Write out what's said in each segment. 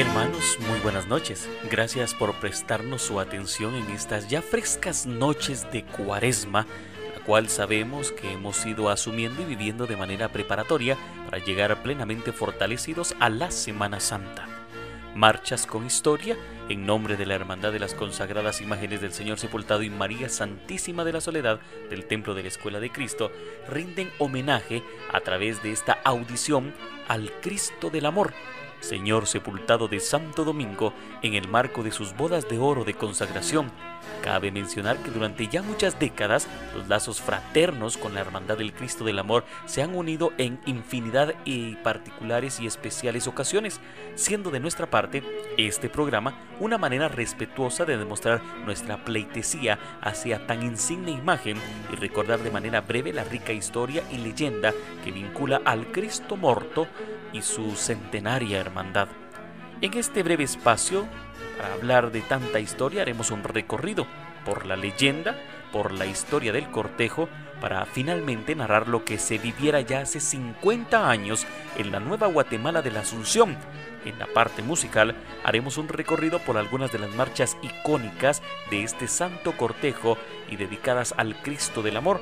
Hermanos, muy buenas noches. Gracias por prestarnos su atención en estas ya frescas noches de cuaresma, la cual sabemos que hemos ido asumiendo y viviendo de manera preparatoria para llegar plenamente fortalecidos a la Semana Santa. Marchas con historia en nombre de la Hermandad de las Consagradas Imágenes del Señor Sepultado y María Santísima de la Soledad del Templo de la Escuela de Cristo rinden homenaje a través de esta audición al Cristo del Amor Señor sepultado de Santo Domingo en el marco de sus bodas de oro de consagración. Cabe mencionar que durante ya muchas décadas los lazos fraternos con la Hermandad del Cristo del Amor se han unido en infinidad y particulares y especiales ocasiones, siendo de nuestra parte este programa una manera respetuosa de demostrar nuestra pleitesía hacia tan insigne imagen y recordar de manera breve la rica historia y leyenda que vincula al Cristo morto y su centenaria hermandad. En este breve espacio, para hablar de tanta historia, haremos un recorrido por la leyenda, por la historia del cortejo, para finalmente narrar lo que se viviera ya hace 50 años en la Nueva Guatemala de la Asunción. En la parte musical haremos un recorrido por algunas de las marchas icónicas de este santo cortejo y dedicadas al Cristo del Amor,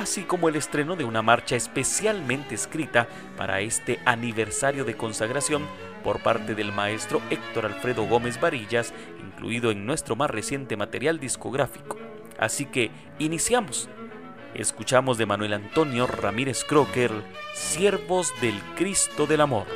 así como el estreno de una marcha especialmente escrita para este aniversario de consagración por parte del maestro Héctor Alfredo Gómez Varillas, incluido en nuestro más reciente material discográfico. Así que iniciamos. Escuchamos de Manuel Antonio Ramírez Crocker, Siervos del Cristo del Amor.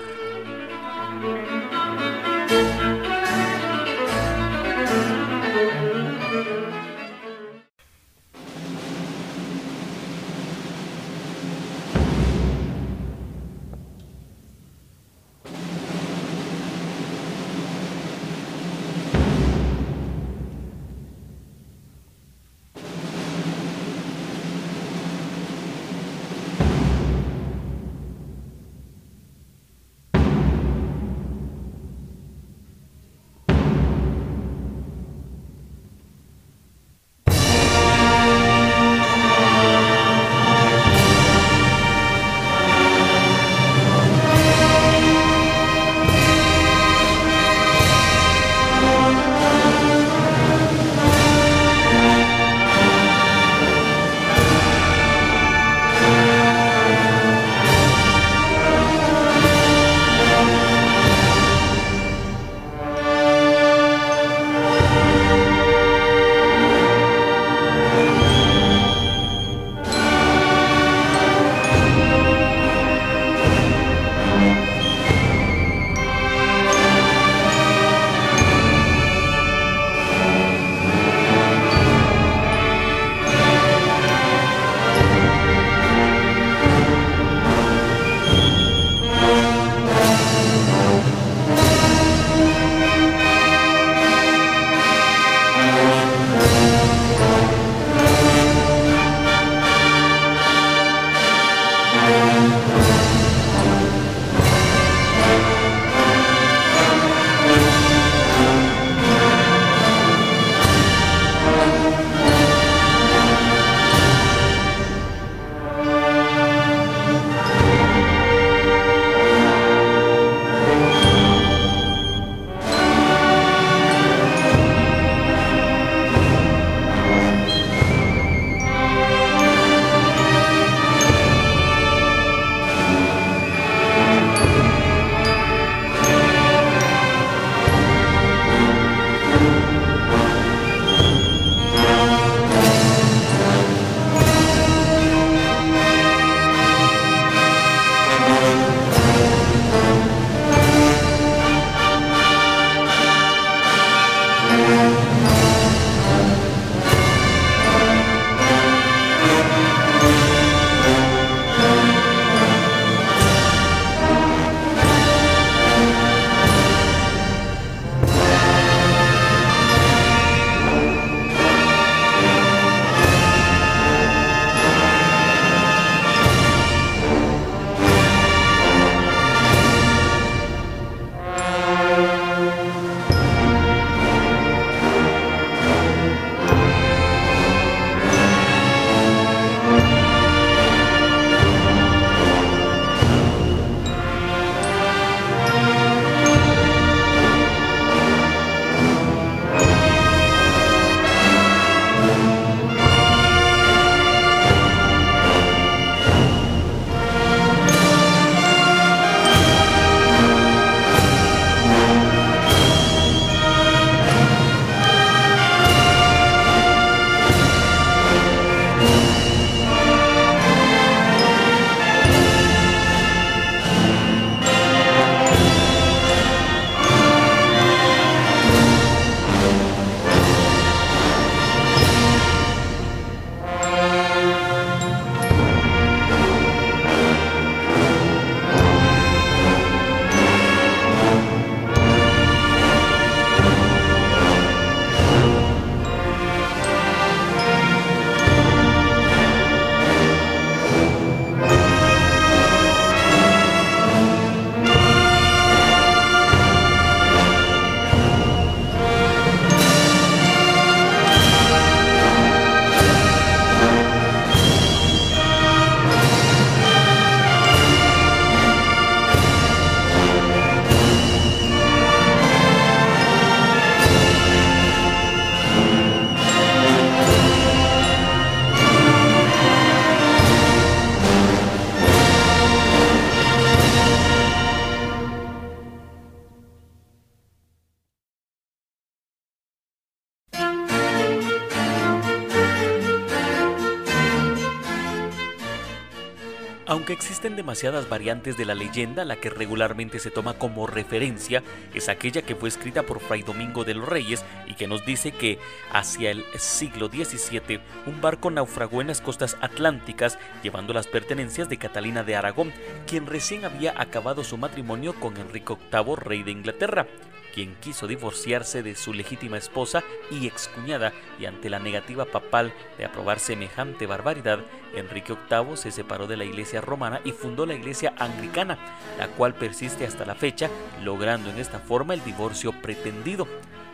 Demasiadas variantes de la leyenda, la que regularmente se toma como referencia es aquella que fue escrita por Fray Domingo de los Reyes y que nos dice que hacia el siglo XVII un barco naufragó en las costas atlánticas llevando las pertenencias de Catalina de Aragón, quien recién había acabado su matrimonio con Enrique VIII, rey de Inglaterra quien quiso divorciarse de su legítima esposa y excuñada, y ante la negativa papal de aprobar semejante barbaridad, Enrique VIII se separó de la iglesia romana y fundó la iglesia anglicana, la cual persiste hasta la fecha, logrando en esta forma el divorcio pretendido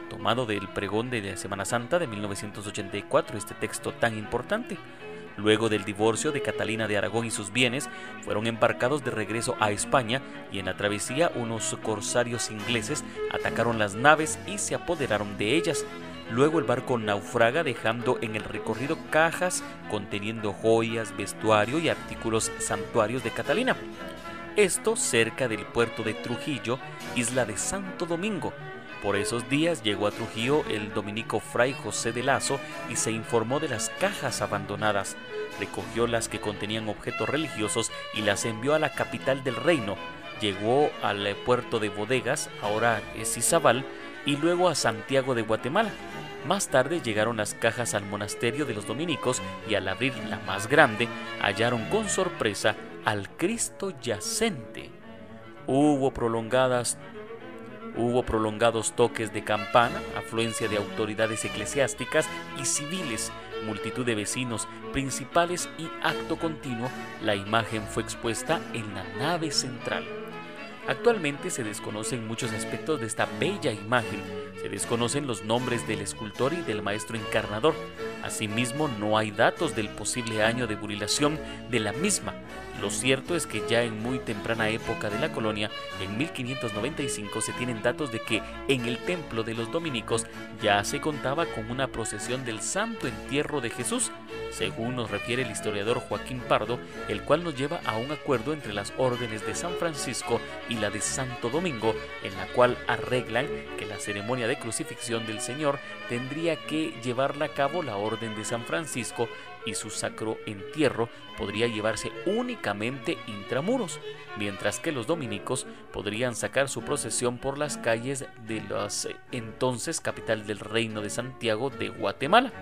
tomado del pregón de la Semana Santa de 1984, este texto tan importante. Luego del divorcio de Catalina de Aragón y sus bienes, fueron embarcados de regreso a España y en la travesía unos corsarios ingleses atacaron las naves y se apoderaron de ellas. Luego el barco naufraga dejando en el recorrido cajas conteniendo joyas, vestuario y artículos santuarios de Catalina. Esto cerca del puerto de Trujillo, isla de Santo Domingo, por esos días llegó a Trujillo el dominico Fray José de Lazo y se informó de las cajas abandonadas. Recogió las que contenían objetos religiosos y las envió a la capital del reino. Llegó al puerto de Bodegas, ahora es Izabal, y luego a Santiago de Guatemala. Más tarde llegaron las cajas al monasterio de los dominicos y al abrir la más grande hallaron con sorpresa al Cristo yacente. Hubo prolongadas Hubo prolongados toques de campana, afluencia de autoridades eclesiásticas y civiles, multitud de vecinos principales y acto continuo, la imagen fue expuesta en la nave central. Actualmente se desconocen muchos aspectos de esta bella imagen, se desconocen los nombres del escultor y del maestro encarnador, asimismo no hay datos del posible año de burilación de la misma, lo cierto es que ya en muy temprana época de la colonia, en 1595, se tienen datos de que en el templo de los dominicos ya se contaba con una procesión del Santo Entierro de Jesús, según nos refiere el historiador Joaquín Pardo, el cual nos lleva a un acuerdo entre las órdenes de San Francisco y la de Santo Domingo, en la cual arreglan que la ceremonia de crucifixión del Señor tendría que llevarla a cabo la orden de San Francisco y su sacro entierro podría llevarse únicamente intramuros, mientras que los dominicos podrían sacar su procesión por las calles de la entonces capital del reino de Santiago de Guatemala.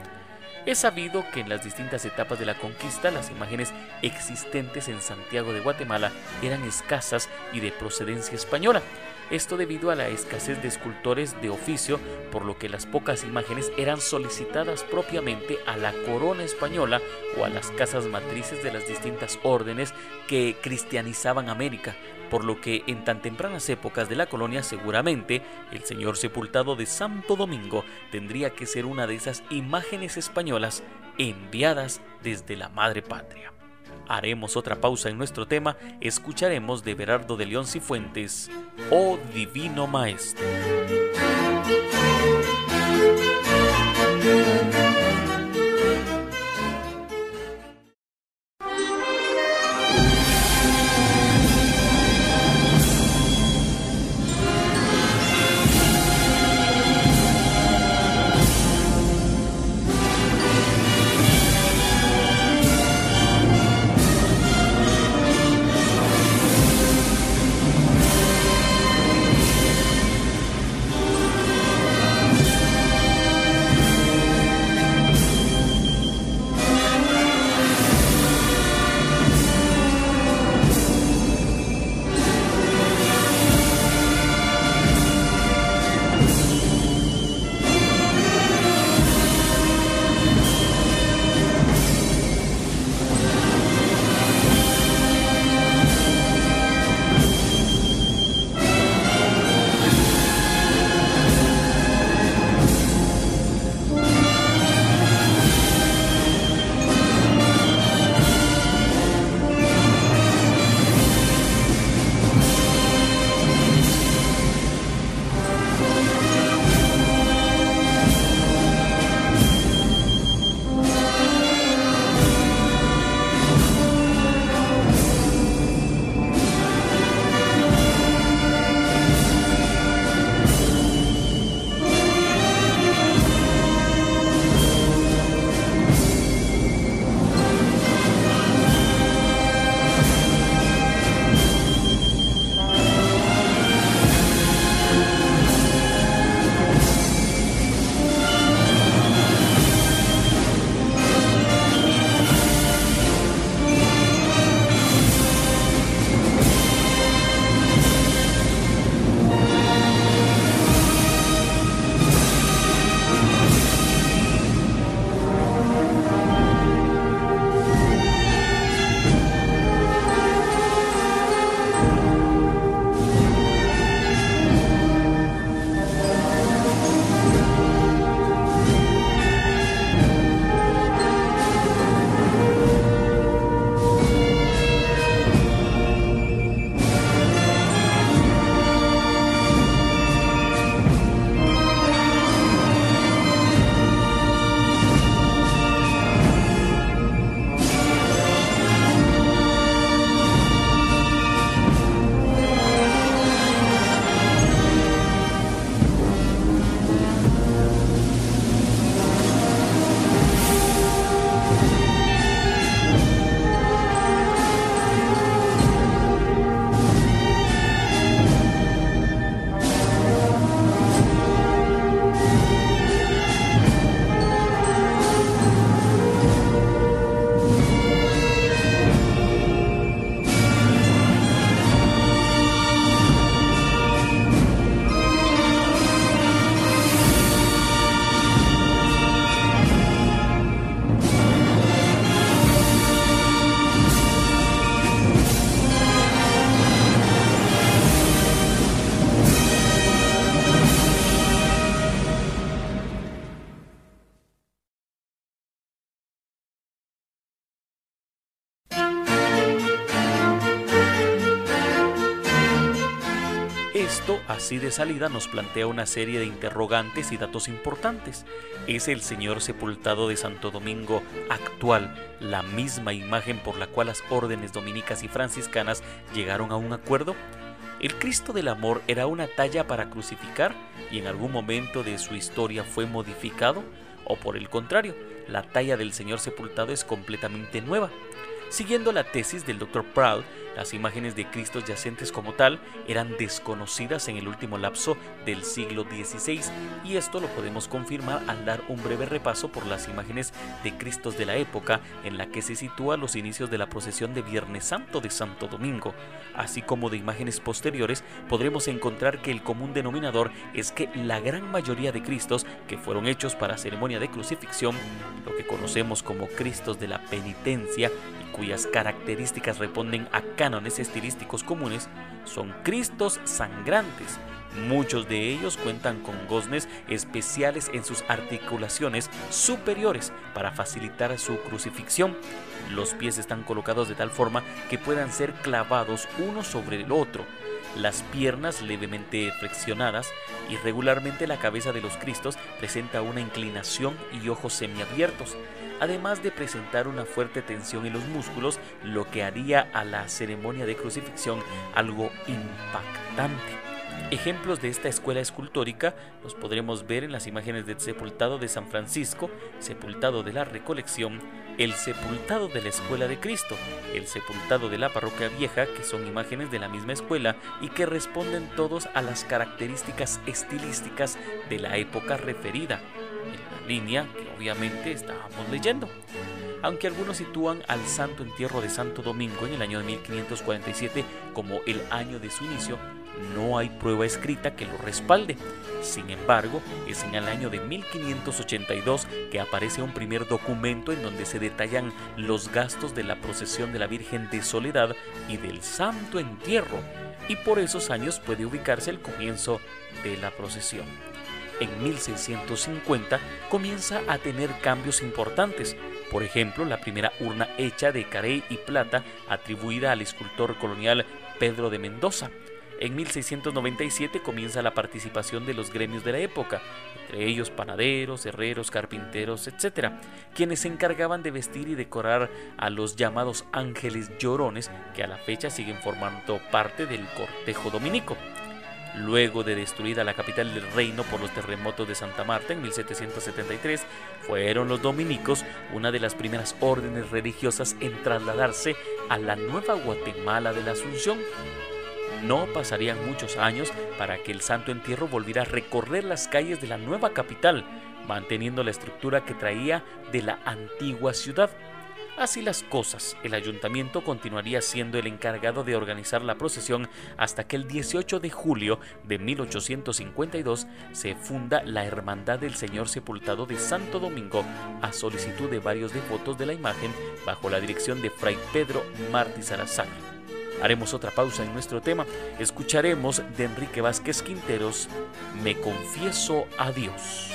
Es sabido que en las distintas etapas de la conquista las imágenes existentes en Santiago de Guatemala eran escasas y de procedencia española, esto debido a la escasez de escultores de oficio, por lo que las pocas imágenes eran solicitadas propiamente a la corona española o a las casas matrices de las distintas órdenes que cristianizaban América, por lo que en tan tempranas épocas de la colonia seguramente el señor sepultado de Santo Domingo tendría que ser una de esas imágenes españolas enviadas desde la madre patria. Haremos otra pausa en nuestro tema, escucharemos de Berardo de León Cifuentes, Oh Divino Maestro. Así de salida, nos plantea una serie de interrogantes y datos importantes. ¿Es el Señor sepultado de Santo Domingo actual la misma imagen por la cual las órdenes dominicas y franciscanas llegaron a un acuerdo? ¿El Cristo del Amor era una talla para crucificar y en algún momento de su historia fue modificado? ¿O por el contrario, la talla del Señor sepultado es completamente nueva? Siguiendo la tesis del Dr. Proud, las imágenes de Cristos yacentes como tal eran desconocidas en el último lapso del siglo XVI y esto lo podemos confirmar al dar un breve repaso por las imágenes de Cristos de la época en la que se sitúa los inicios de la procesión de Viernes Santo de Santo Domingo. Así como de imágenes posteriores, podremos encontrar que el común denominador es que la gran mayoría de Cristos que fueron hechos para ceremonia de crucifixión, lo que conocemos como Cristos de la penitencia, cuyas características responden a cánones estilísticos comunes, son Cristos sangrantes. Muchos de ellos cuentan con goznes especiales en sus articulaciones superiores para facilitar su crucifixión. Los pies están colocados de tal forma que puedan ser clavados uno sobre el otro las piernas levemente flexionadas y regularmente la cabeza de los Cristos presenta una inclinación y ojos semiabiertos además de presentar una fuerte tensión en los músculos, lo que haría a la ceremonia de crucifixión algo impactante. Ejemplos de esta escuela escultórica los podremos ver en las imágenes del sepultado de San Francisco, sepultado de la Recolección, el sepultado de la Escuela de Cristo, el sepultado de la Parroquia Vieja, que son imágenes de la misma escuela y que responden todos a las características estilísticas de la época referida línea que obviamente estábamos leyendo. Aunque algunos sitúan al Santo Entierro de Santo Domingo en el año de 1547 como el año de su inicio, no hay prueba escrita que lo respalde. Sin embargo, es en el año de 1582 que aparece un primer documento en donde se detallan los gastos de la procesión de la Virgen de Soledad y del Santo Entierro, y por esos años puede ubicarse el comienzo de la procesión en 1650 comienza a tener cambios importantes. Por ejemplo, la primera urna hecha de carey y plata atribuida al escultor colonial Pedro de Mendoza. En 1697 comienza la participación de los gremios de la época, entre ellos panaderos, herreros, carpinteros, etc., quienes se encargaban de vestir y decorar a los llamados ángeles llorones que a la fecha siguen formando parte del cortejo dominico. Luego de destruida la capital del reino por los terremotos de Santa Marta en 1773, fueron los dominicos una de las primeras órdenes religiosas en trasladarse a la nueva Guatemala de la Asunción. No pasarían muchos años para que el Santo Entierro volviera a recorrer las calles de la nueva capital, manteniendo la estructura que traía de la antigua ciudad. Así las cosas, el ayuntamiento continuaría siendo el encargado de organizar la procesión hasta que el 18 de julio de 1852 se funda la Hermandad del Señor Sepultado de Santo Domingo a solicitud de varios devotos de la imagen bajo la dirección de Fray Pedro Martí Salazar. Haremos otra pausa en nuestro tema. Escucharemos de Enrique Vázquez Quinteros, Me confieso a Dios.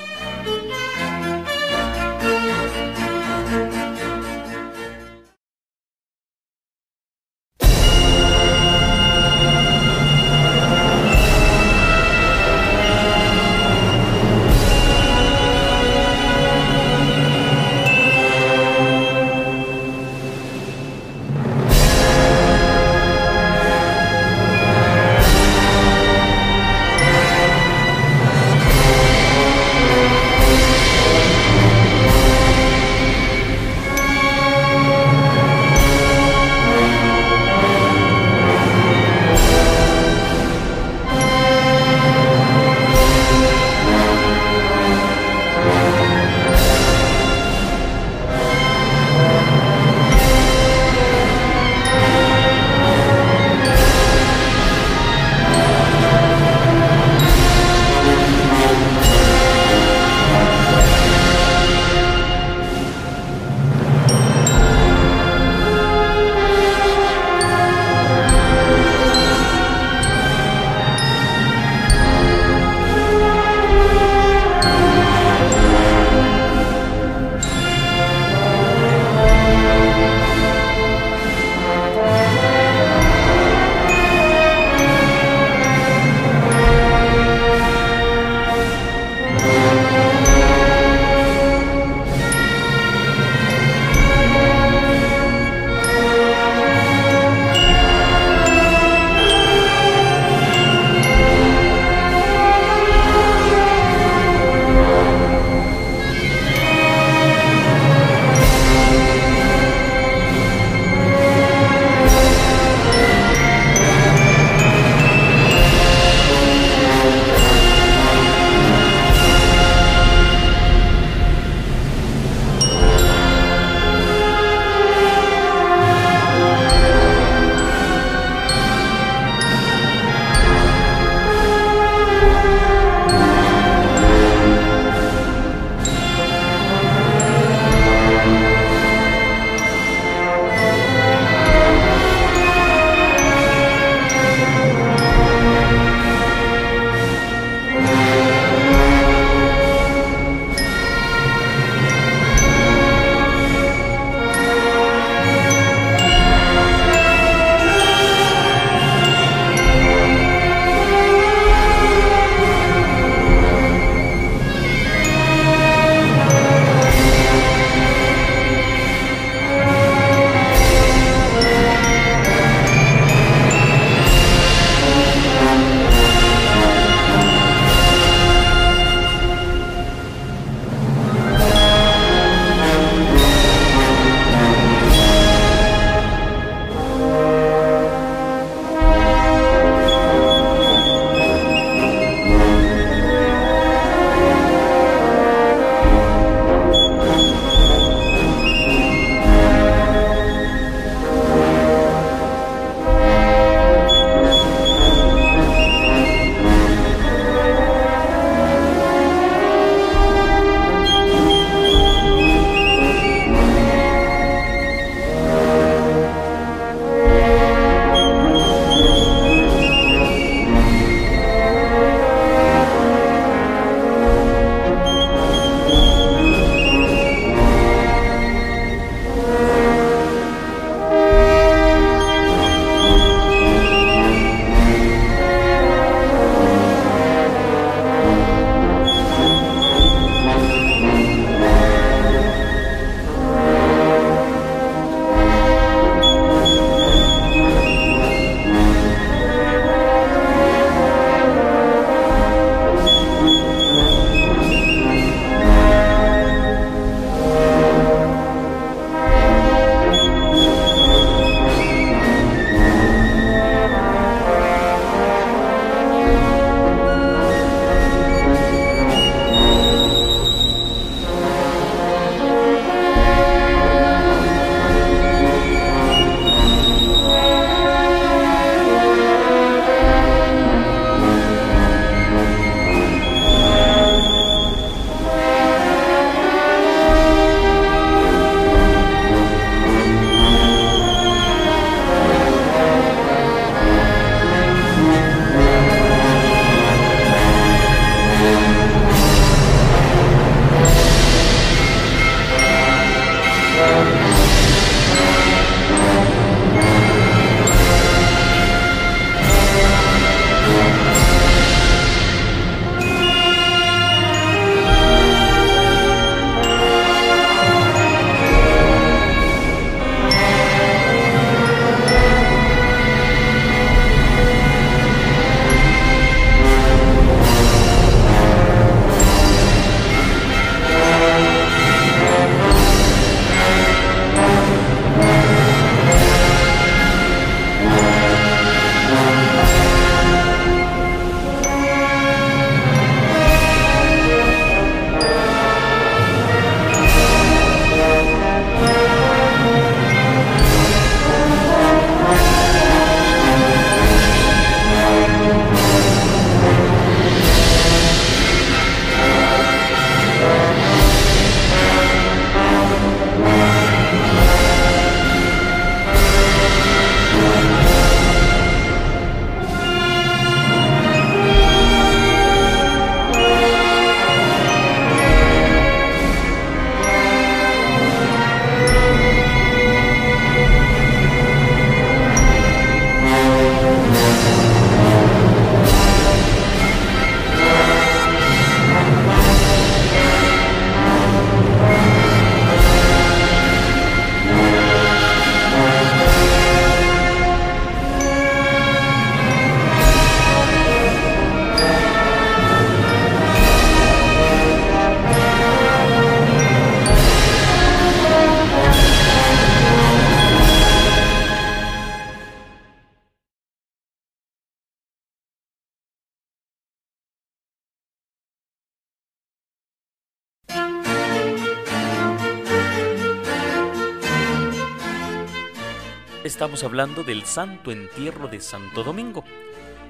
Hablando del Santo Entierro de Santo Domingo.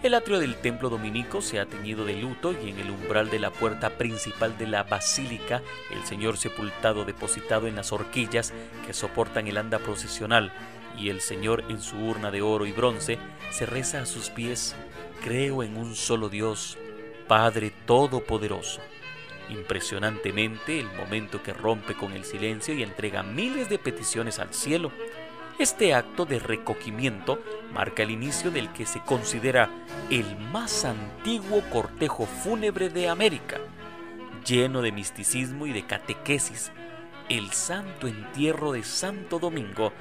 El atrio del templo dominico se ha teñido de luto y en el umbral de la puerta principal de la basílica, el Señor sepultado depositado en las horquillas que soportan el anda procesional y el Señor en su urna de oro y bronce, se reza a sus pies, creo en un solo Dios, Padre Todopoderoso. Impresionantemente, el momento que rompe con el silencio y entrega miles de peticiones al cielo, este acto de recogimiento marca el inicio del que se considera el más antiguo cortejo fúnebre de América, lleno de misticismo y de catequesis. El santo entierro de Santo Domingo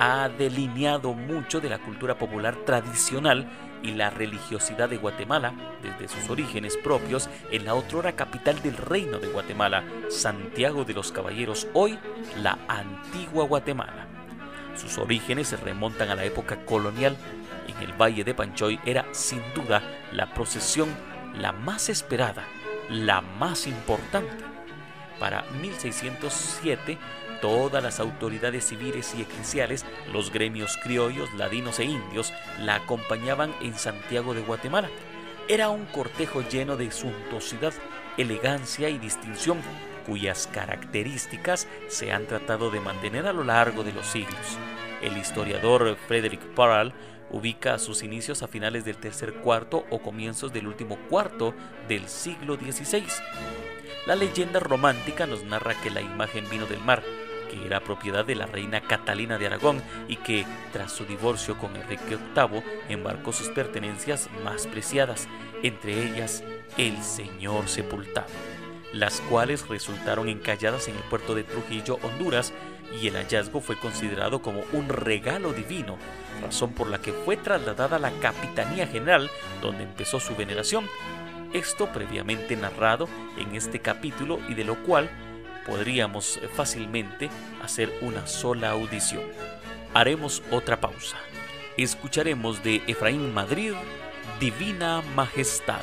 ha delineado mucho de la cultura popular tradicional y la religiosidad de Guatemala desde sus orígenes propios en la otrora capital del reino de Guatemala, Santiago de los Caballeros, hoy la antigua Guatemala. Sus orígenes se remontan a la época colonial. En el Valle de Panchoy era sin duda la procesión la más esperada, la más importante. Para 1607, todas las autoridades civiles y eclesiales, los gremios criollos, ladinos e indios, la acompañaban en Santiago de Guatemala. Era un cortejo lleno de suntuosidad, elegancia y distinción, cuyas características se han tratado de mantener a lo largo de los siglos. El historiador Frederick Parral ubica sus inicios a finales del tercer cuarto o comienzos del último cuarto del siglo XVI. La leyenda romántica nos narra que la imagen vino del mar, que era propiedad de la reina Catalina de Aragón y que, tras su divorcio con Enrique VIII, embarcó sus pertenencias más preciadas, entre ellas el señor sepultado las cuales resultaron encalladas en el puerto de Trujillo, Honduras, y el hallazgo fue considerado como un regalo divino, razón por la que fue trasladada a la Capitanía General, donde empezó su veneración. Esto previamente narrado en este capítulo y de lo cual podríamos fácilmente hacer una sola audición. Haremos otra pausa. Escucharemos de Efraín Madrid, Divina Majestad.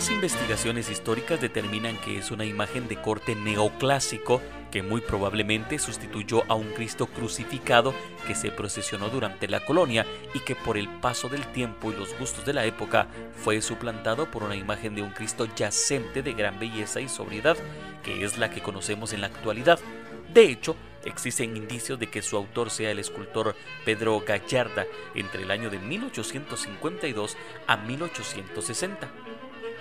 Más investigaciones históricas determinan que es una imagen de corte neoclásico que muy probablemente sustituyó a un Cristo crucificado que se procesionó durante la colonia y que por el paso del tiempo y los gustos de la época fue suplantado por una imagen de un Cristo yacente de gran belleza y sobriedad, que es la que conocemos en la actualidad. De hecho, existen indicios de que su autor sea el escultor Pedro Gallarda entre el año de 1852 a 1860.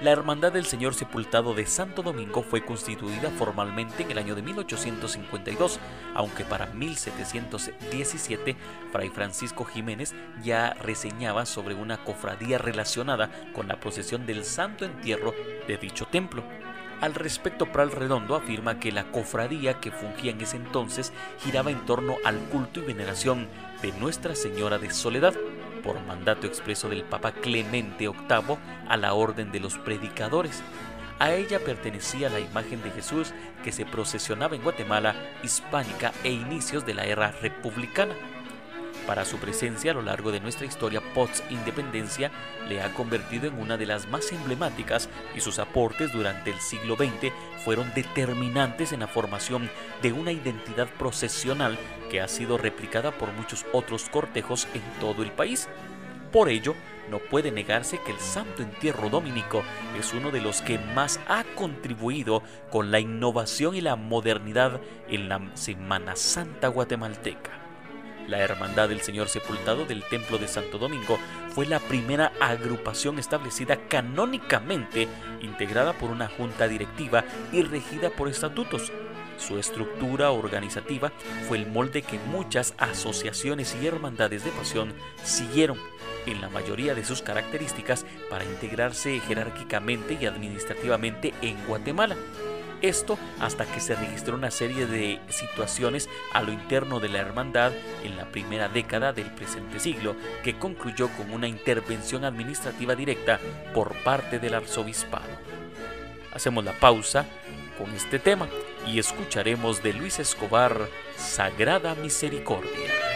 La Hermandad del Señor Sepultado de Santo Domingo fue constituida formalmente en el año de 1852, aunque para 1717 Fray Francisco Jiménez ya reseñaba sobre una cofradía relacionada con la procesión del Santo Entierro de dicho templo. Al respecto, Pral Redondo afirma que la cofradía que fungía en ese entonces giraba en torno al culto y veneración de Nuestra Señora de Soledad, por mandato expreso del Papa Clemente VIII a la orden de los predicadores. A ella pertenecía la imagen de Jesús que se procesionaba en Guatemala, hispánica e inicios de la era republicana. Para su presencia a lo largo de nuestra historia post-independencia le ha convertido en una de las más emblemáticas y sus aportes durante el siglo XX fueron determinantes en la formación de una identidad procesional que ha sido replicada por muchos otros cortejos en todo el país. Por ello, no puede negarse que el Santo Entierro Dominico es uno de los que más ha contribuido con la innovación y la modernidad en la Semana Santa guatemalteca. La Hermandad del Señor Sepultado del Templo de Santo Domingo fue la primera agrupación establecida canónicamente, integrada por una junta directiva y regida por estatutos. Su estructura organizativa fue el molde que muchas asociaciones y hermandades de pasión siguieron en la mayoría de sus características para integrarse jerárquicamente y administrativamente en Guatemala. Esto hasta que se registró una serie de situaciones a lo interno de la hermandad en la primera década del presente siglo, que concluyó con una intervención administrativa directa por parte del arzobispado. Hacemos la pausa con este tema y escucharemos de Luis Escobar Sagrada Misericordia.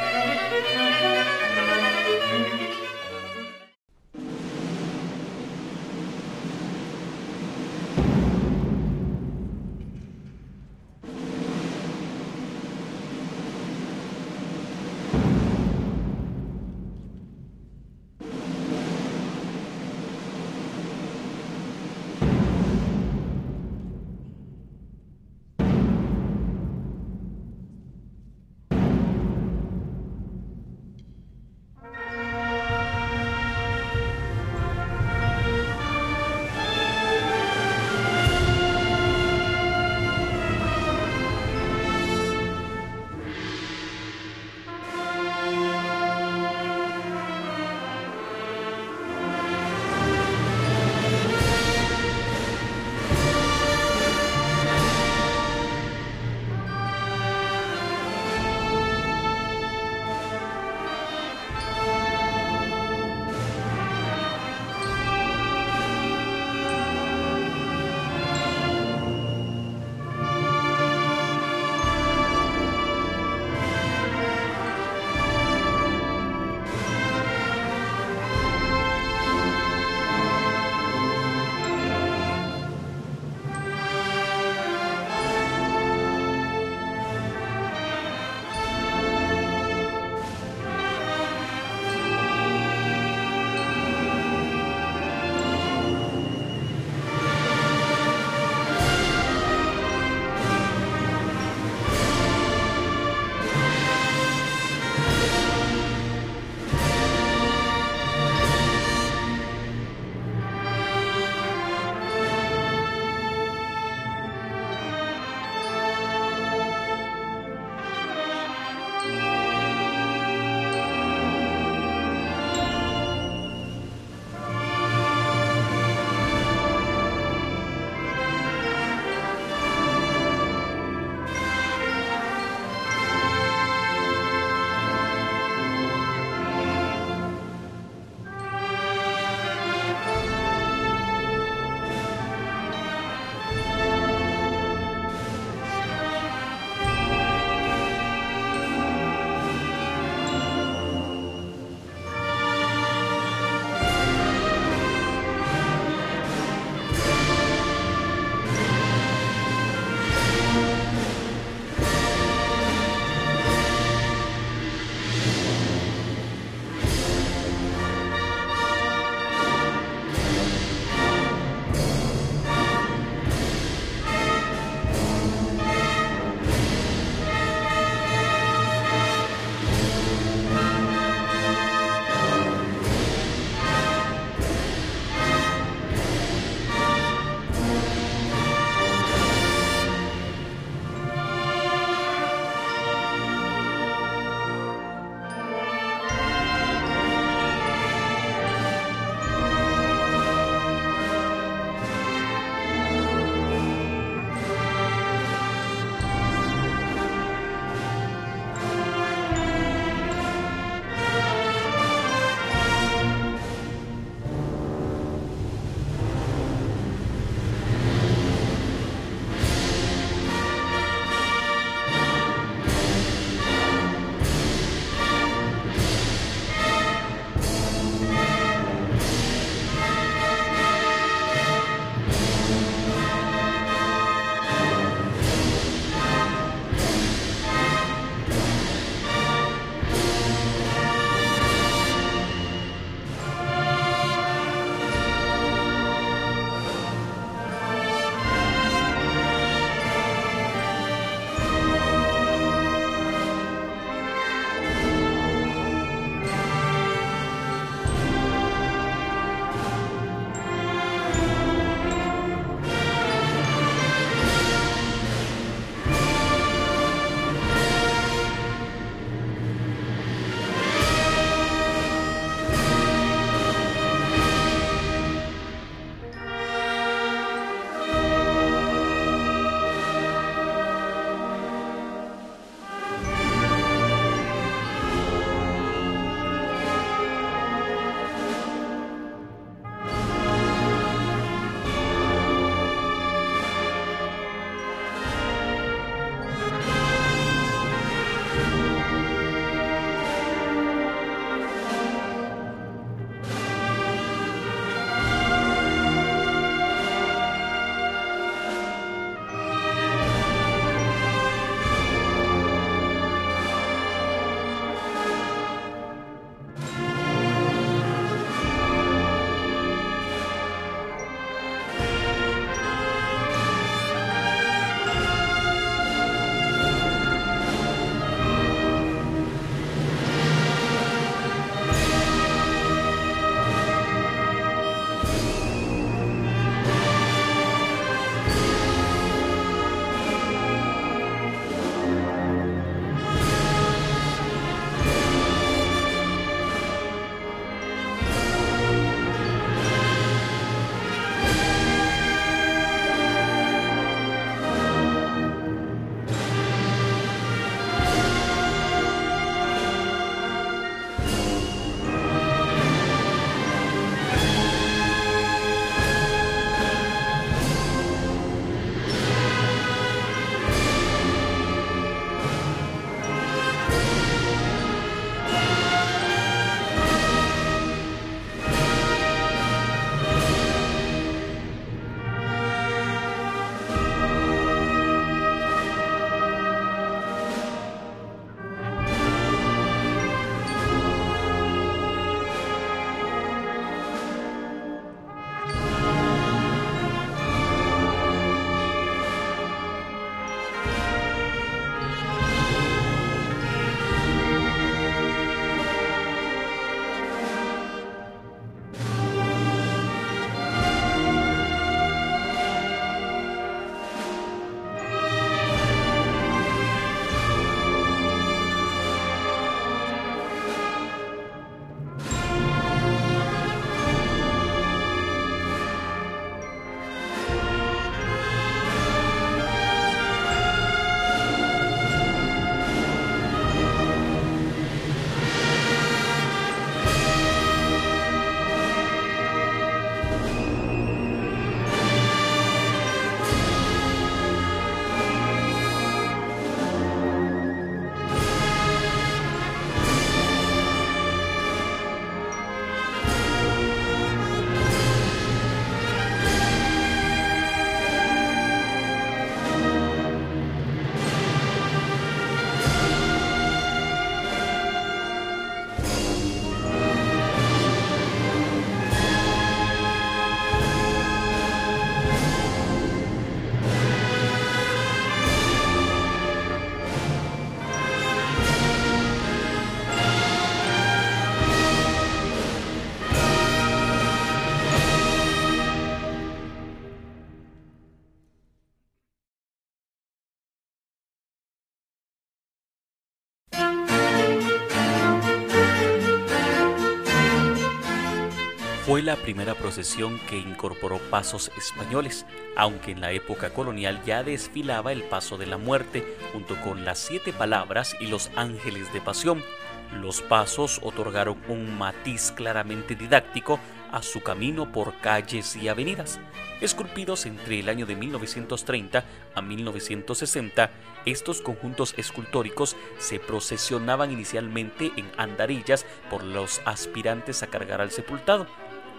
La primera procesión que incorporó pasos españoles, aunque en la época colonial ya desfilaba el paso de la muerte junto con las siete palabras y los ángeles de pasión. Los pasos otorgaron un matiz claramente didáctico a su camino por calles y avenidas. Esculpidos entre el año de 1930 a 1960, estos conjuntos escultóricos se procesionaban inicialmente en andarillas por los aspirantes a cargar al sepultado.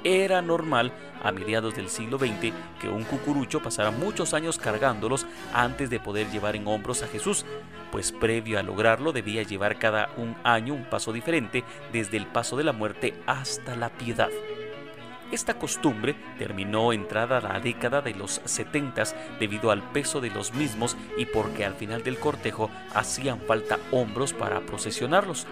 Era normal a mediados del siglo XX que un cucurucho pasara muchos años cargándolos antes de poder llevar en hombros a Jesús, pues previo a lograrlo debía llevar cada un año un paso diferente desde el paso de la muerte hasta la piedad. Esta costumbre terminó entrada la década de los 70 debido al peso de los mismos y porque al final del cortejo hacían falta hombros para procesionarlos.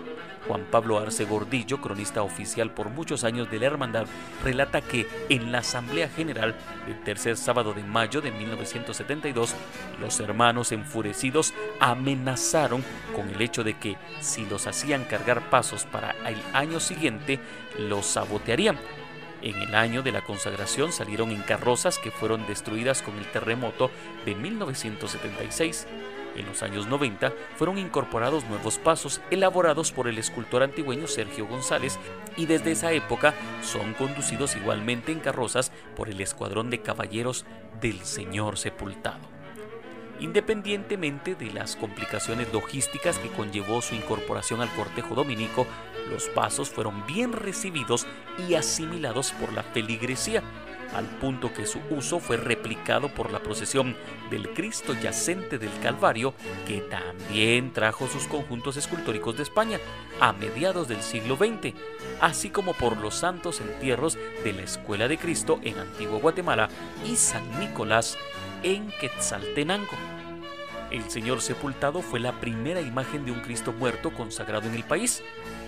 Juan Pablo Arce Gordillo, cronista oficial por muchos años de la Hermandad, relata que en la Asamblea General del tercer sábado de mayo de 1972, los hermanos enfurecidos amenazaron con el hecho de que si los hacían cargar pasos para el año siguiente, los sabotearían en el año de la consagración salieron en carrozas que fueron destruidas con el terremoto de 1976. En los años 90 fueron incorporados nuevos pasos elaborados por el escultor antigüeño Sergio González y desde esa época son conducidos igualmente en carrozas por el escuadrón de caballeros del Señor Sepultado. Independientemente de las complicaciones logísticas que conllevó su incorporación al cortejo dominico, los pasos fueron bien recibidos y asimilados por la feligresía, al punto que su uso fue replicado por la procesión del Cristo yacente del Calvario, que también trajo sus conjuntos escultóricos de España a mediados del siglo XX, así como por los santos entierros de la Escuela de Cristo en Antigua Guatemala y San Nicolás en Quetzaltenango. El Señor sepultado fue la primera imagen de un Cristo muerto consagrado en el país.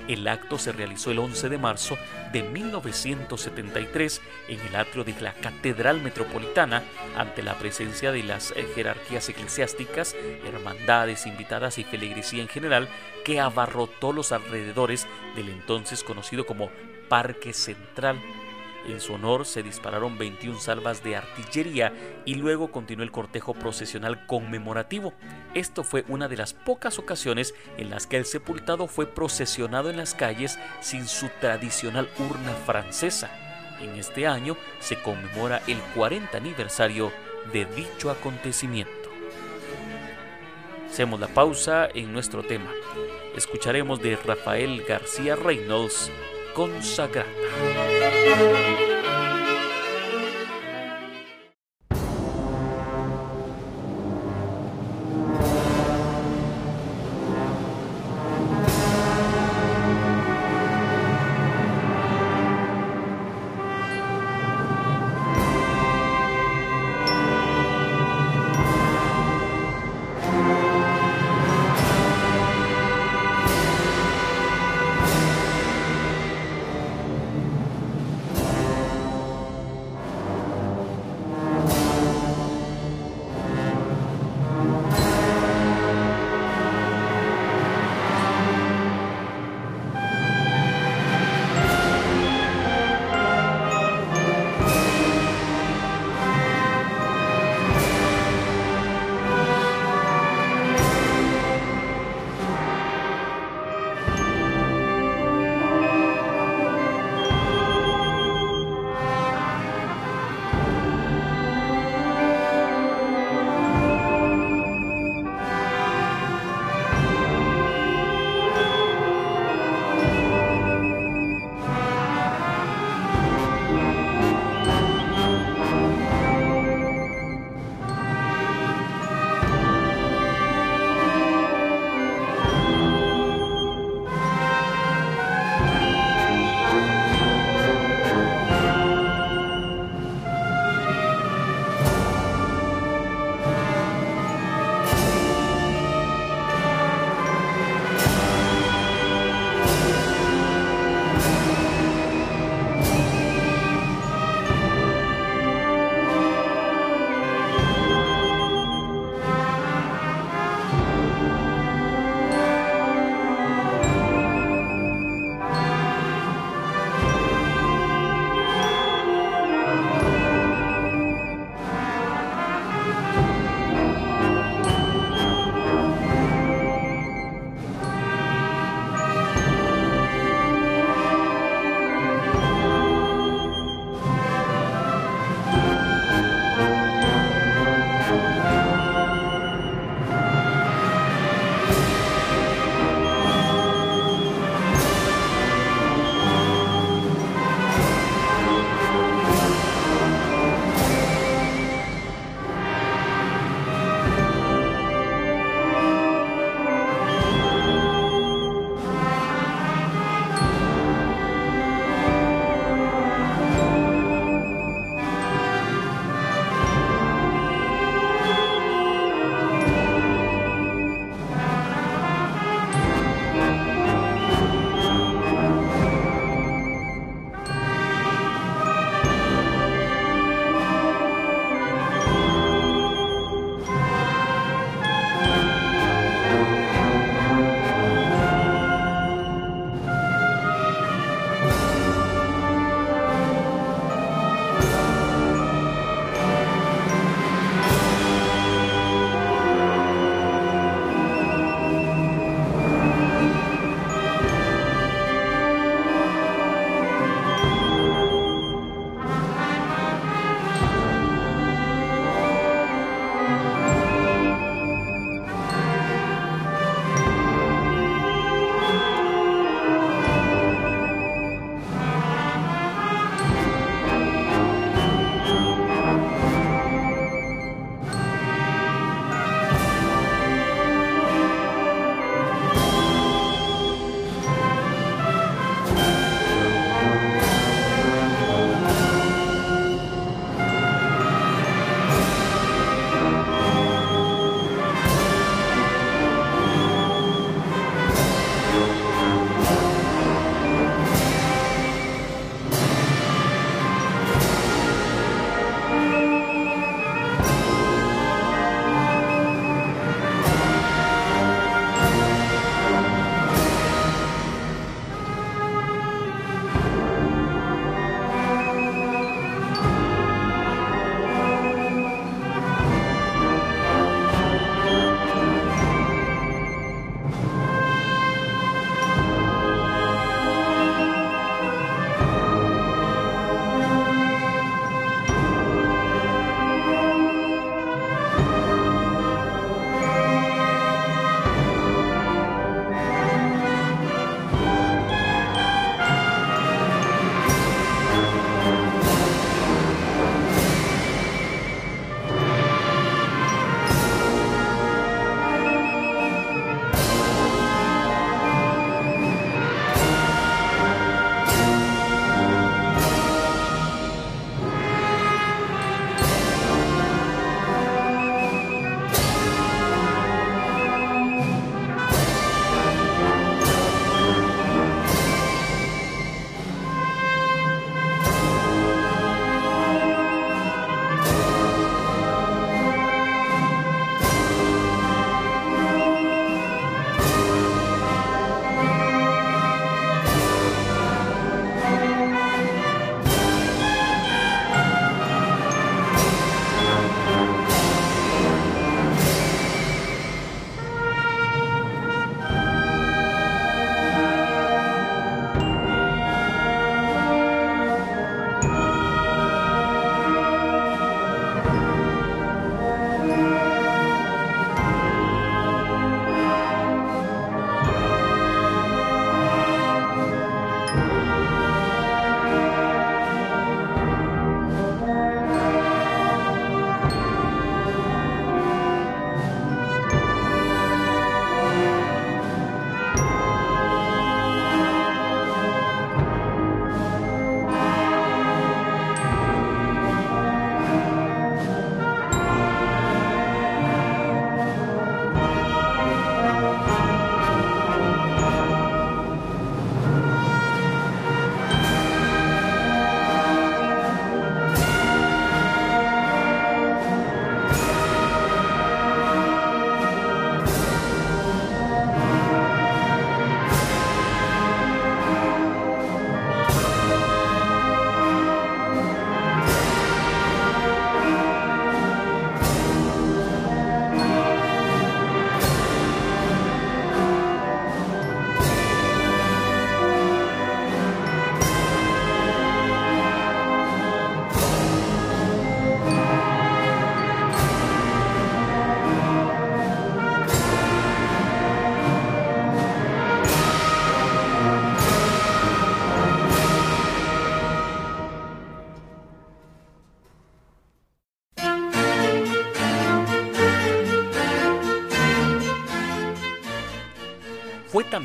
El acto se realizó el 11 de marzo de 1973 en el atrio de la Catedral Metropolitana ante la presencia de las jerarquías eclesiásticas, hermandades invitadas y feligresía en general que abarrotó los alrededores del entonces conocido como Parque Central en su honor se dispararon 21 salvas de artillería y luego continuó el cortejo procesional conmemorativo. Esto fue una de las pocas ocasiones en las que el sepultado fue procesionado en las calles sin su tradicional urna francesa. En este año se conmemora el 40 aniversario de dicho acontecimiento. Hacemos la pausa en nuestro tema. Escucharemos de Rafael García Reynolds, Consagrada.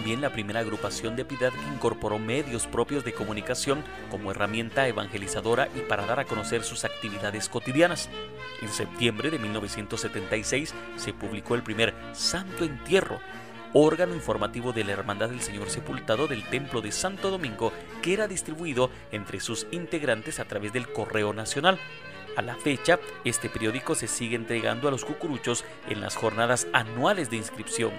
También la primera agrupación de piedad que incorporó medios propios de comunicación como herramienta evangelizadora y para dar a conocer sus actividades cotidianas. En septiembre de 1976 se publicó el primer Santo Entierro, órgano informativo de la Hermandad del Señor Sepultado del Templo de Santo Domingo, que era distribuido entre sus integrantes a través del Correo Nacional. A la fecha, este periódico se sigue entregando a los cucuruchos en las jornadas anuales de inscripción.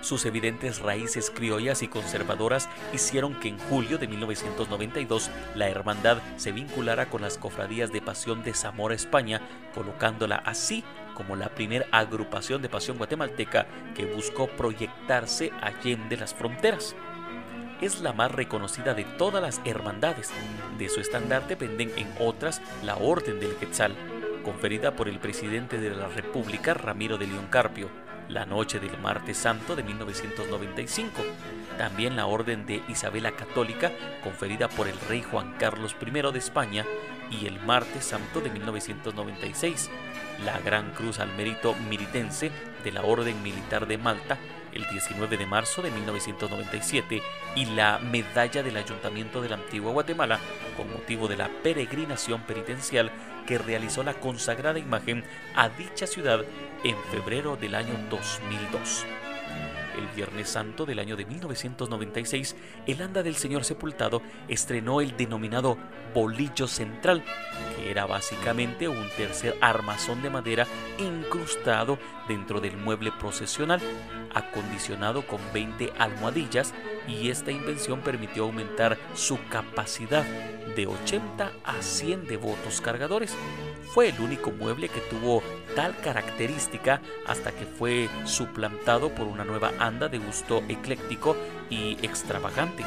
Sus evidentes raíces criollas y conservadoras hicieron que en julio de 1992 la hermandad se vinculara con las cofradías de Pasión de Zamora, España, colocándola así como la primera agrupación de pasión guatemalteca que buscó proyectarse allende las fronteras. Es la más reconocida de todas las hermandades. De su estandarte penden en otras la Orden del Quetzal, conferida por el presidente de la República, Ramiro de León Carpio, la noche del martes santo de 1995. También la Orden de Isabela Católica, conferida por el rey Juan Carlos I de España, y el martes santo de 1996 la Gran Cruz al Mérito Militense de la Orden Militar de Malta el 19 de marzo de 1997 y la Medalla del Ayuntamiento de la Antigua Guatemala con motivo de la peregrinación penitencial que realizó la consagrada imagen a dicha ciudad en febrero del año 2002 el Viernes Santo del año de 1996, el Anda del Señor Sepultado estrenó el denominado Bolillo Central, que era básicamente un tercer armazón de madera incrustado dentro del mueble procesional, acondicionado con 20 almohadillas y esta invención permitió aumentar su capacidad de 80 a 100 devotos cargadores. Fue el único mueble que tuvo tal característica hasta que fue suplantado por una nueva anda de gusto ecléctico y extravagante.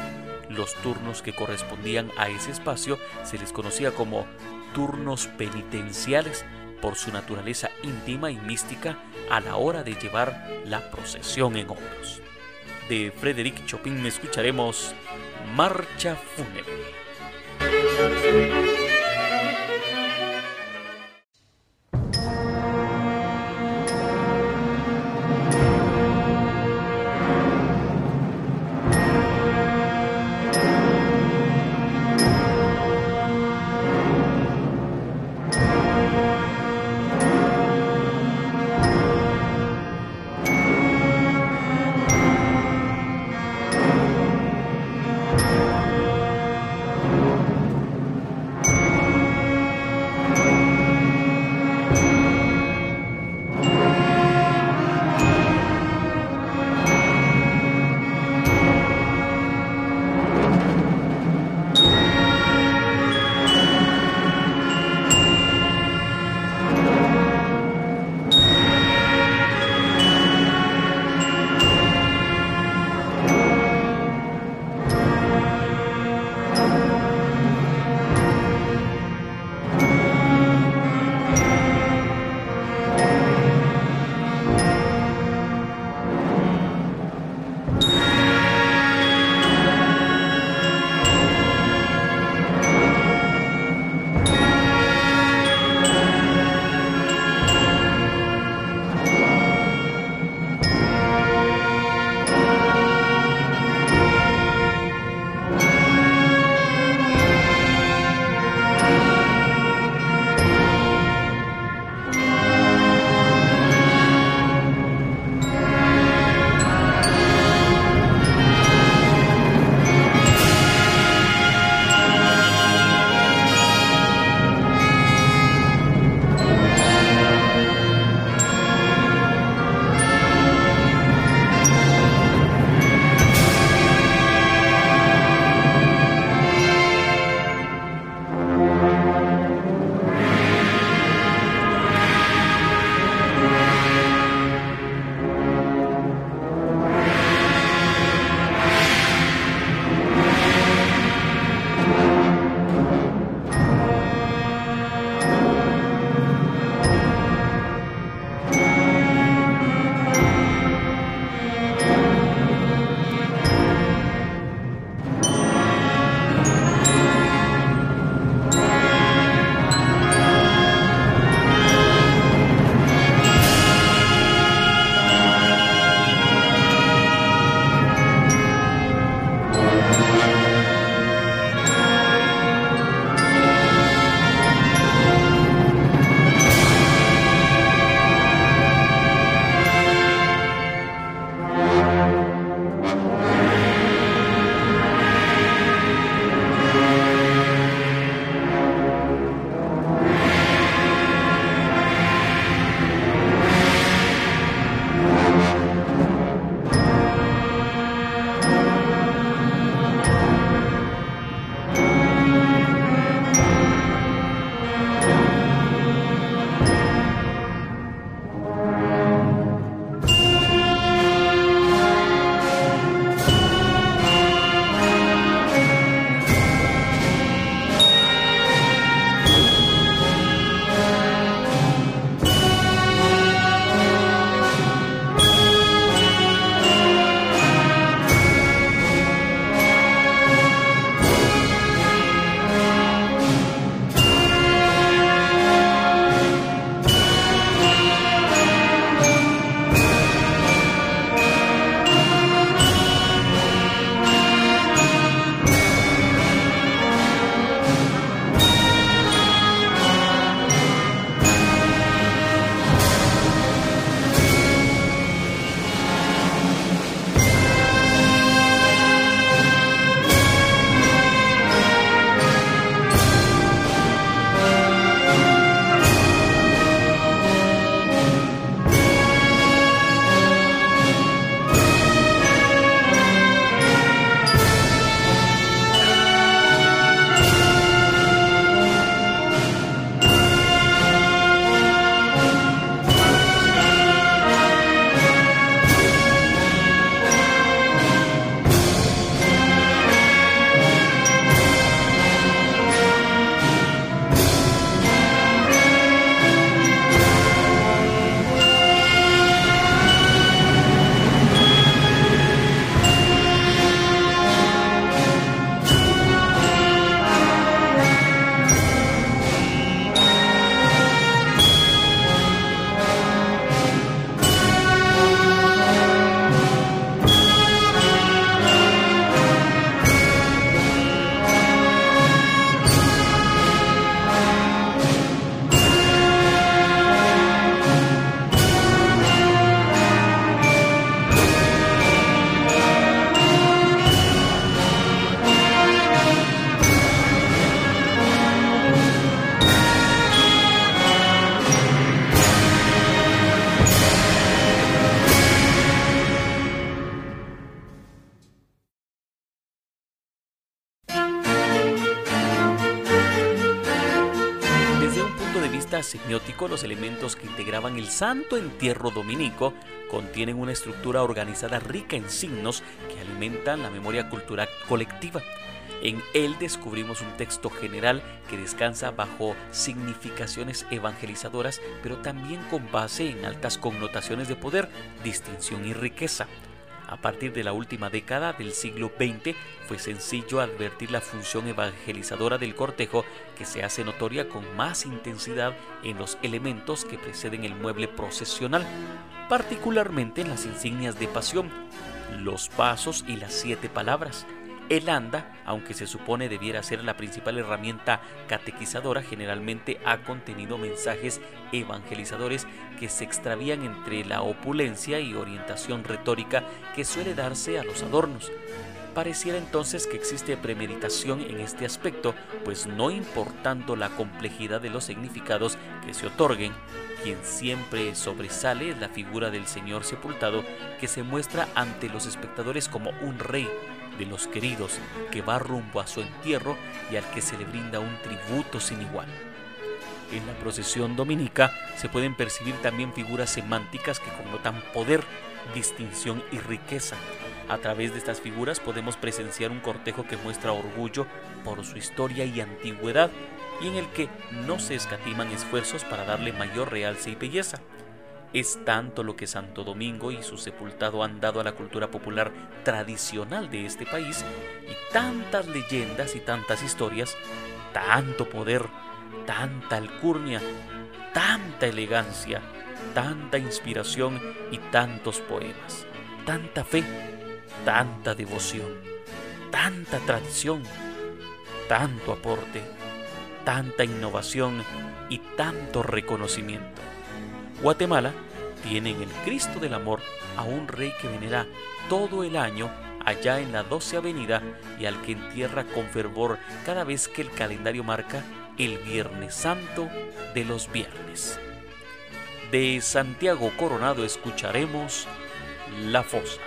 Los turnos que correspondían a ese espacio se les conocía como turnos penitenciales por su naturaleza íntima y mística a la hora de llevar la procesión en hombros. De Frederic Chopin escucharemos Marcha Fúnebre. El santo entierro dominico contienen una estructura organizada rica en signos que alimentan la memoria cultural colectiva. En él descubrimos un texto general que descansa bajo significaciones evangelizadoras, pero también con base en altas connotaciones de poder, distinción y riqueza. A partir de la última década del siglo XX fue sencillo advertir la función evangelizadora del cortejo que se hace notoria con más intensidad en los elementos que preceden el mueble procesional, particularmente en las insignias de pasión, los pasos y las siete palabras. El anda, aunque se supone debiera ser la principal herramienta catequizadora, generalmente ha contenido mensajes evangelizadores que se extravían entre la opulencia y orientación retórica que suele darse a los adornos. Pareciera entonces que existe premeditación en este aspecto, pues no importando la complejidad de los significados que se otorguen, quien siempre sobresale es la figura del Señor sepultado que se muestra ante los espectadores como un rey de los queridos que va rumbo a su entierro y al que se le brinda un tributo sin igual. En la procesión dominica se pueden percibir también figuras semánticas que connotan poder, distinción y riqueza. A través de estas figuras podemos presenciar un cortejo que muestra orgullo por su historia y antigüedad y en el que no se escatiman esfuerzos para darle mayor realce y belleza. Es tanto lo que Santo Domingo y su sepultado han dado a la cultura popular tradicional de este país y tantas leyendas y tantas historias, tanto poder, tanta alcurnia, tanta elegancia, tanta inspiración y tantos poemas, tanta fe, tanta devoción, tanta tradición, tanto aporte, tanta innovación y tanto reconocimiento. Guatemala tiene en el Cristo del Amor a un rey que venera todo el año allá en la 12 Avenida y al que entierra con fervor cada vez que el calendario marca el Viernes Santo de los viernes. De Santiago Coronado escucharemos La Fosa.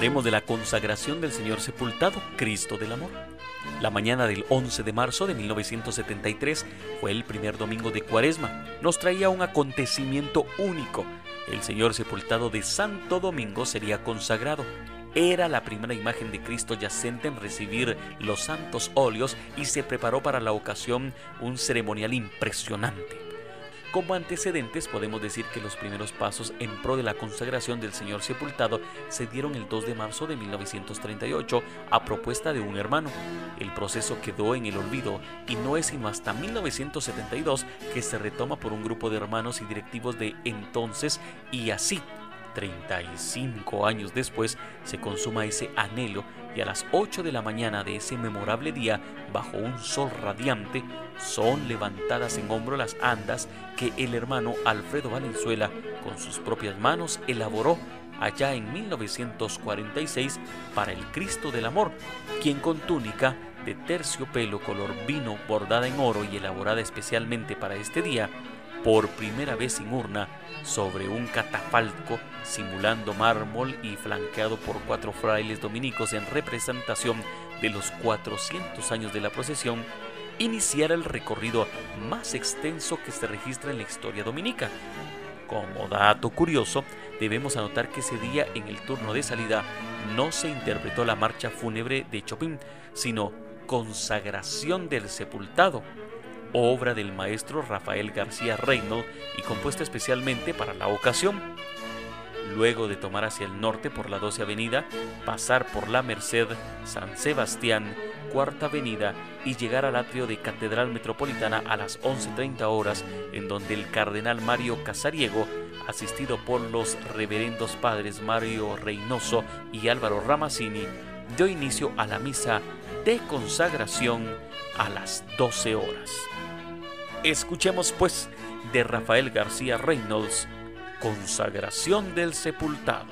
Hablaremos de la consagración del Señor sepultado, Cristo del Amor. La mañana del 11 de marzo de 1973 fue el primer domingo de Cuaresma. Nos traía un acontecimiento único. El Señor sepultado de Santo Domingo sería consagrado. Era la primera imagen de Cristo yacente en recibir los santos óleos y se preparó para la ocasión un ceremonial impresionante. Como antecedentes podemos decir que los primeros pasos en pro de la consagración del Señor sepultado se dieron el 2 de marzo de 1938 a propuesta de un hermano. El proceso quedó en el olvido y no es sino hasta 1972 que se retoma por un grupo de hermanos y directivos de entonces y así 35 años después se consuma ese anhelo y a las 8 de la mañana de ese memorable día, bajo un sol radiante, son levantadas en hombro las andas que el hermano Alfredo Valenzuela con sus propias manos elaboró allá en 1946 para el Cristo del Amor, quien con túnica de terciopelo color vino bordada en oro y elaborada especialmente para este día, por primera vez sin urna, sobre un catafalco simulando mármol y flanqueado por cuatro frailes dominicos en representación de los 400 años de la procesión, iniciara el recorrido más extenso que se registra en la historia dominica. Como dato curioso, debemos anotar que ese día en el turno de salida no se interpretó la marcha fúnebre de Chopin, sino Consagración del Sepultado, obra del maestro Rafael García Reynolds y compuesta especialmente para la ocasión. Luego de tomar hacia el norte por la 12 Avenida, pasar por la Merced, San Sebastián, Cuarta Avenida y llegar al atrio de Catedral Metropolitana a las 11.30 horas, en donde el cardenal Mario Casariego, asistido por los reverendos padres Mario Reynoso y Álvaro Ramazzini, dio inicio a la misa de consagración a las 12 horas. Escuchemos pues de Rafael García Reynolds, Consagración del Sepultado.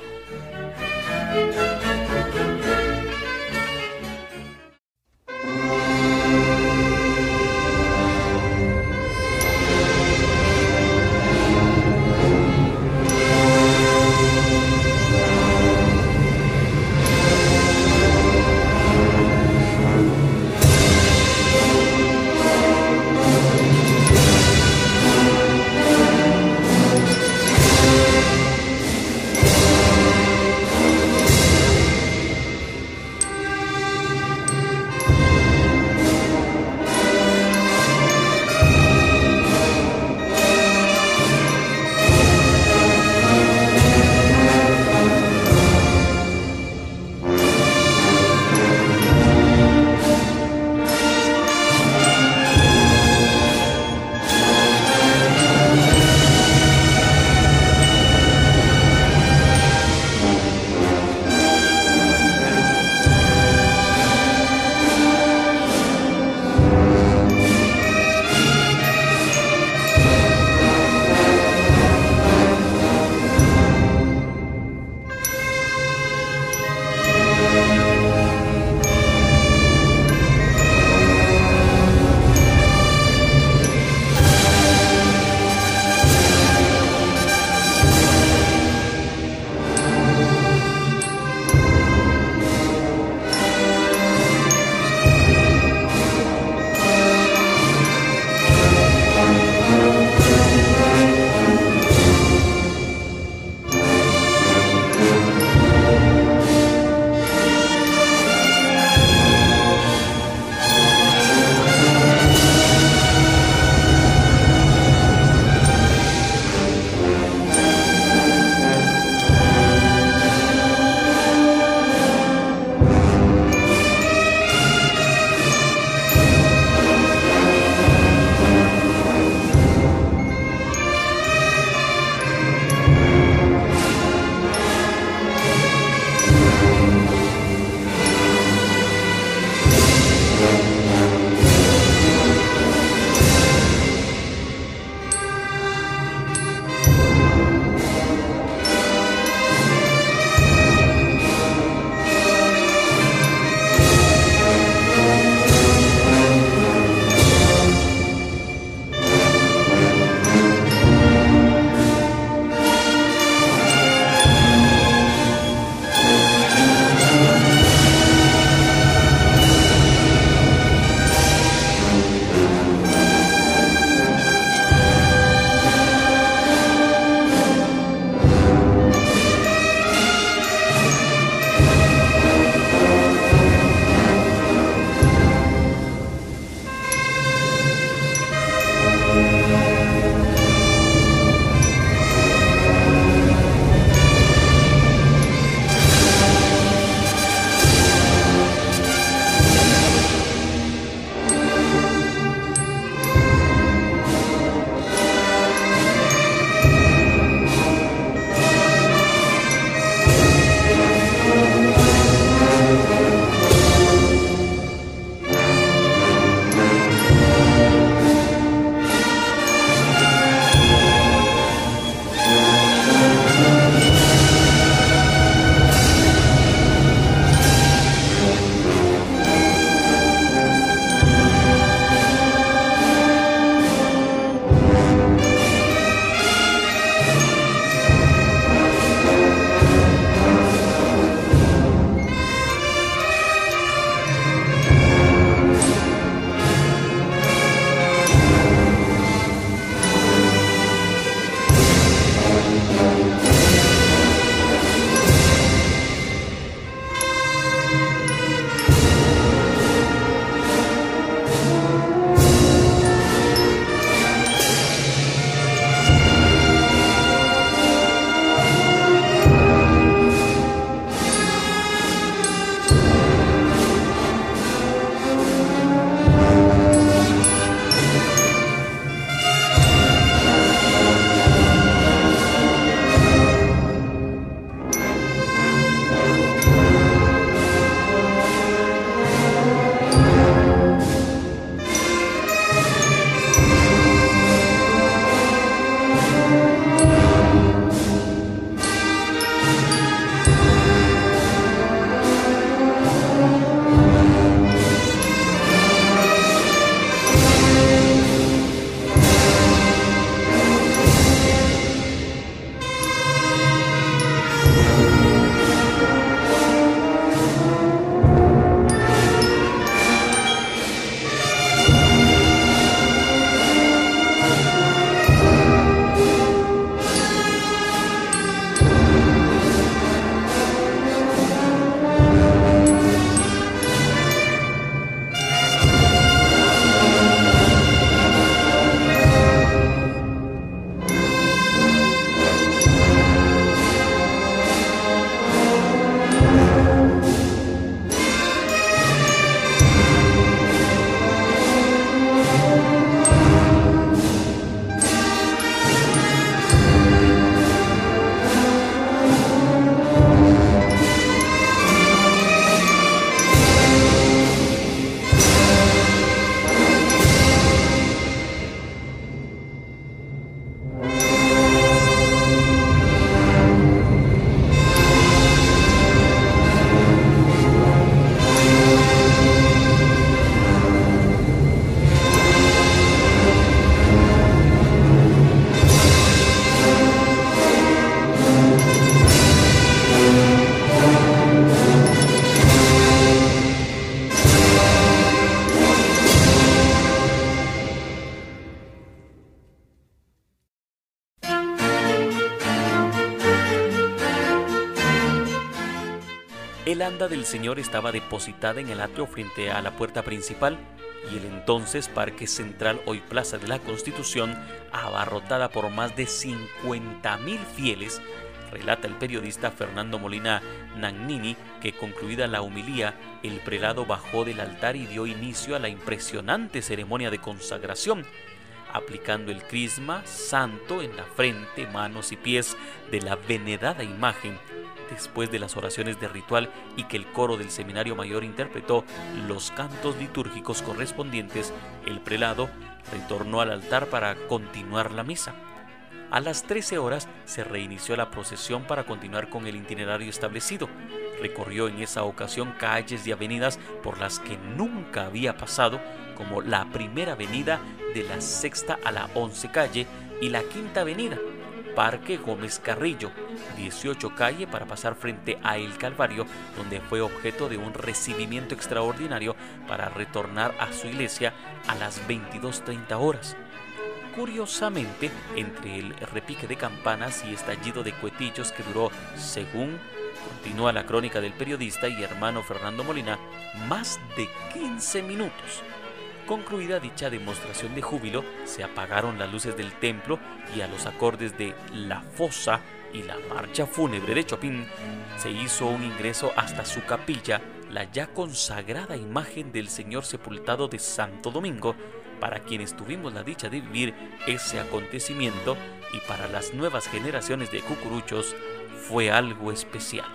Anda del Señor estaba depositada en el atrio frente a la puerta principal y el entonces Parque Central, hoy Plaza de la Constitución, abarrotada por más de 50.000 fieles, relata el periodista Fernando Molina Nagnini que concluida la humilía, el prelado bajó del altar y dio inicio a la impresionante ceremonia de consagración, aplicando el crisma santo en la frente, manos y pies de la venerada imagen después de las oraciones de ritual y que el coro del Seminario Mayor interpretó los cantos litúrgicos correspondientes, el prelado retornó al altar para continuar la misa. A las 13 horas se reinició la procesión para continuar con el itinerario establecido. Recorrió en esa ocasión calles y avenidas por las que nunca había pasado, como la primera avenida de la sexta a la once calle y la quinta avenida, Parque Gómez Carrillo, 18 calle para pasar frente a El Calvario, donde fue objeto de un recibimiento extraordinario para retornar a su iglesia a las 22.30 horas. Curiosamente, entre el repique de campanas y estallido de cuetillos que duró, según continúa la crónica del periodista y hermano Fernando Molina, más de 15 minutos. Concluida dicha demostración de júbilo, se apagaron las luces del templo y a los acordes de La Fosa y la marcha fúnebre de Chopin, se hizo un ingreso hasta su capilla, la ya consagrada imagen del Señor sepultado de Santo Domingo, para quienes tuvimos la dicha de vivir ese acontecimiento y para las nuevas generaciones de cucuruchos fue algo especial.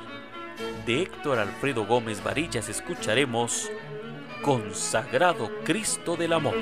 De Héctor Alfredo Gómez Varillas escucharemos Consagrado Cristo del Amor.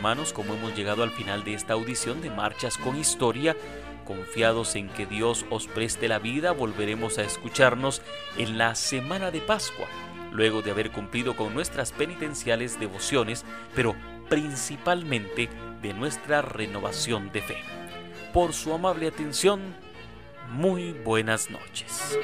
Hermanos, como hemos llegado al final de esta audición de Marchas con Historia. Confiados en que Dios os preste la vida, volveremos a escucharnos en la semana de Pascua, luego de haber cumplido con nuestras penitenciales devociones, pero principalmente de nuestra renovación de fe. Por su amable atención, muy buenas noches.